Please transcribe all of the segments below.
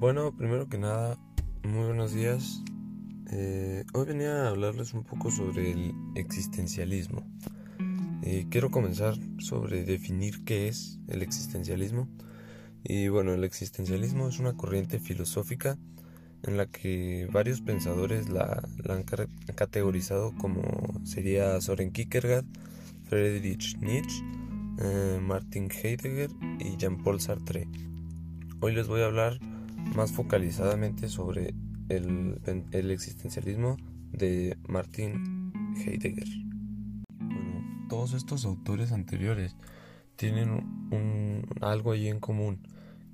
Bueno, primero que nada, muy buenos días. Eh, hoy venía a hablarles un poco sobre el existencialismo. Eh, quiero comenzar sobre definir qué es el existencialismo. Y bueno, el existencialismo es una corriente filosófica en la que varios pensadores la, han categorizado como sería Soren Kierkegaard, Friedrich Nietzsche, eh, Martin Heidegger y Jean-Paul Sartre. Hoy les voy a hablar más focalizadamente sobre el, existencialismo de Martin Heidegger. Bueno, todos estos autores anteriores tienen algo ahí en común,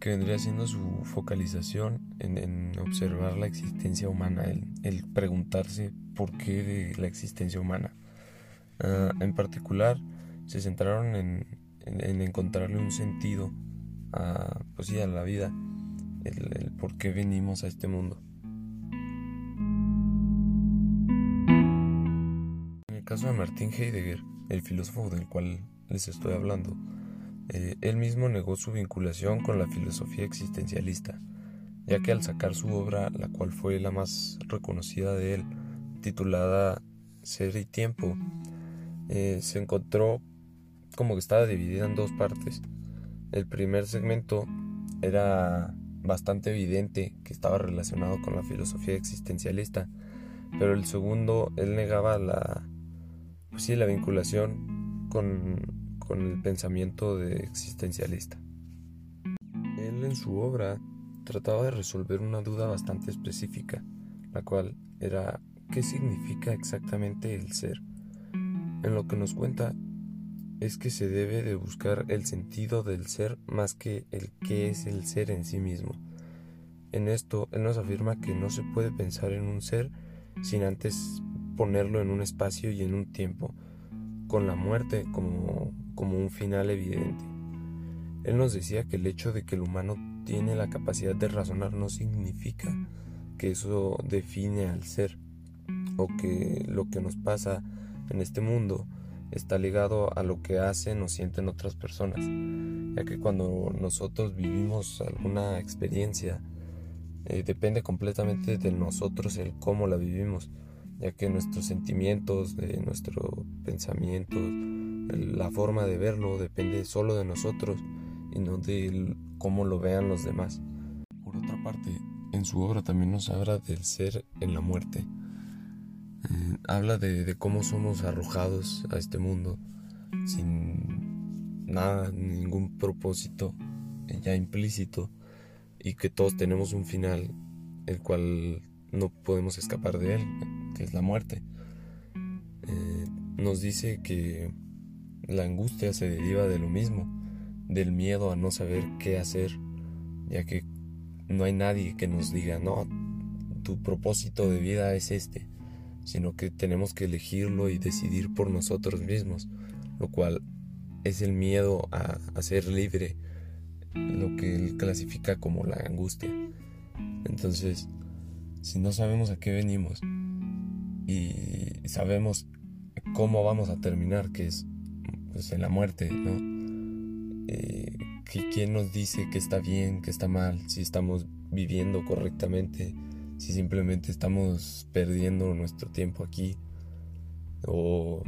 que vendría siendo su focalización en, observar la existencia humana, el, preguntarse por qué de la existencia humana. Ah, en particular, se centraron en, encontrarle un sentido pues sí, a la vida el, por qué venimos a este mundo. En el caso de Martin Heidegger, el filósofo del cual les estoy hablando, eh, él mismo negó su vinculación con la filosofía existencialista, ya que al sacar su obra, la cual fue la más reconocida de él, titulada Ser y Tiempo, eh, se encontró como que estaba dividida en dos partes. El primer segmento era bastante evidente que estaba relacionado con la filosofía existencialista, pero el segundo, él negaba la, pues la vinculación con, con el pensamiento de existencialista. Él en su obra trataba de resolver una duda bastante específica, la cual era ¿qué significa exactamente el ser? En lo que nos cuenta es que se debe de buscar el sentido del ser más que el qué es el ser en sí mismo. En esto, él nos afirma que no se puede pensar en un ser sin antes ponerlo en un espacio y en un tiempo, con la muerte como, como un final evidente. Él nos decía que el hecho de que el humano tiene la capacidad de razonar no significa que eso define al ser, o que lo que nos pasa en este mundo está ligado a lo que hacen o sienten otras personas, ya que cuando nosotros vivimos alguna experiencia, eh, depende completamente de nosotros el cómo la vivimos, ya que nuestros sentimientos, de nuestro pensamiento, la forma de verlo depende solo de nosotros y no de cómo lo vean los demás. Por otra parte, en su obra también nos habla del ser en la muerte habla de, cómo somos arrojados a este mundo sin nada, ningún propósito ya implícito y que todos tenemos un final el cual no podemos escapar de él, que es la muerte. Eh, nos dice que la angustia se deriva de lo mismo, del miedo a no saber qué hacer, ya que no hay nadie que nos diga, no, tu propósito de vida es este sino que tenemos que elegirlo y decidir por nosotros mismos, lo cual es el miedo a, ser libre, lo que él clasifica como la angustia. Entonces, si no sabemos a qué venimos y sabemos cómo vamos a terminar, que es pues, en la muerte, ¿no? Eh, ¿Quién nos dice que está bien, que está mal, si estamos viviendo correctamente? Si simplemente estamos perdiendo nuestro tiempo aquí o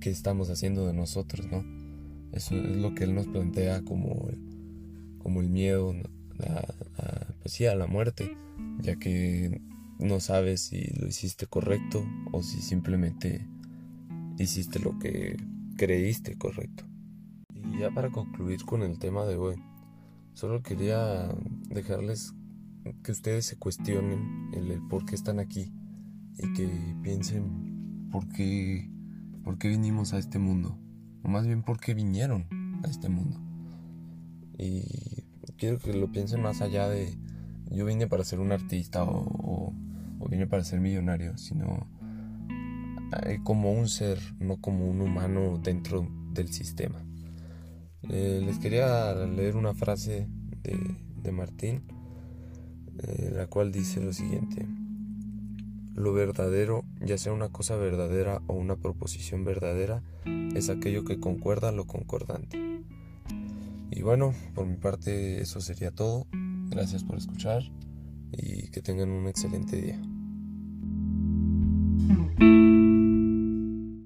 qué estamos haciendo de nosotros, ¿no? Eso es lo que él nos plantea como el, como el miedo a, pues a la muerte, ya que no sabes si lo hiciste correcto o si simplemente hiciste lo que creíste correcto. Y ya para concluir con el tema de hoy, solo quería dejarles que ustedes se cuestionen el, por qué están aquí y que piensen por qué, por qué vinimos a este mundo, o más bien por qué vinieron a este mundo. Y quiero que lo piensen más allá de yo vine para ser un artista o, o, vine para ser millonario, sino eh, como un ser, no como un humano dentro del sistema. Eh, les quería leer una frase de, de Martín eh, la cual dice lo siguiente. Lo verdadero, ya sea una cosa verdadera o una proposición verdadera, es aquello que concuerda lo concordante. Y bueno, por mi parte eso sería todo. Gracias por escuchar y que tengan un excelente día.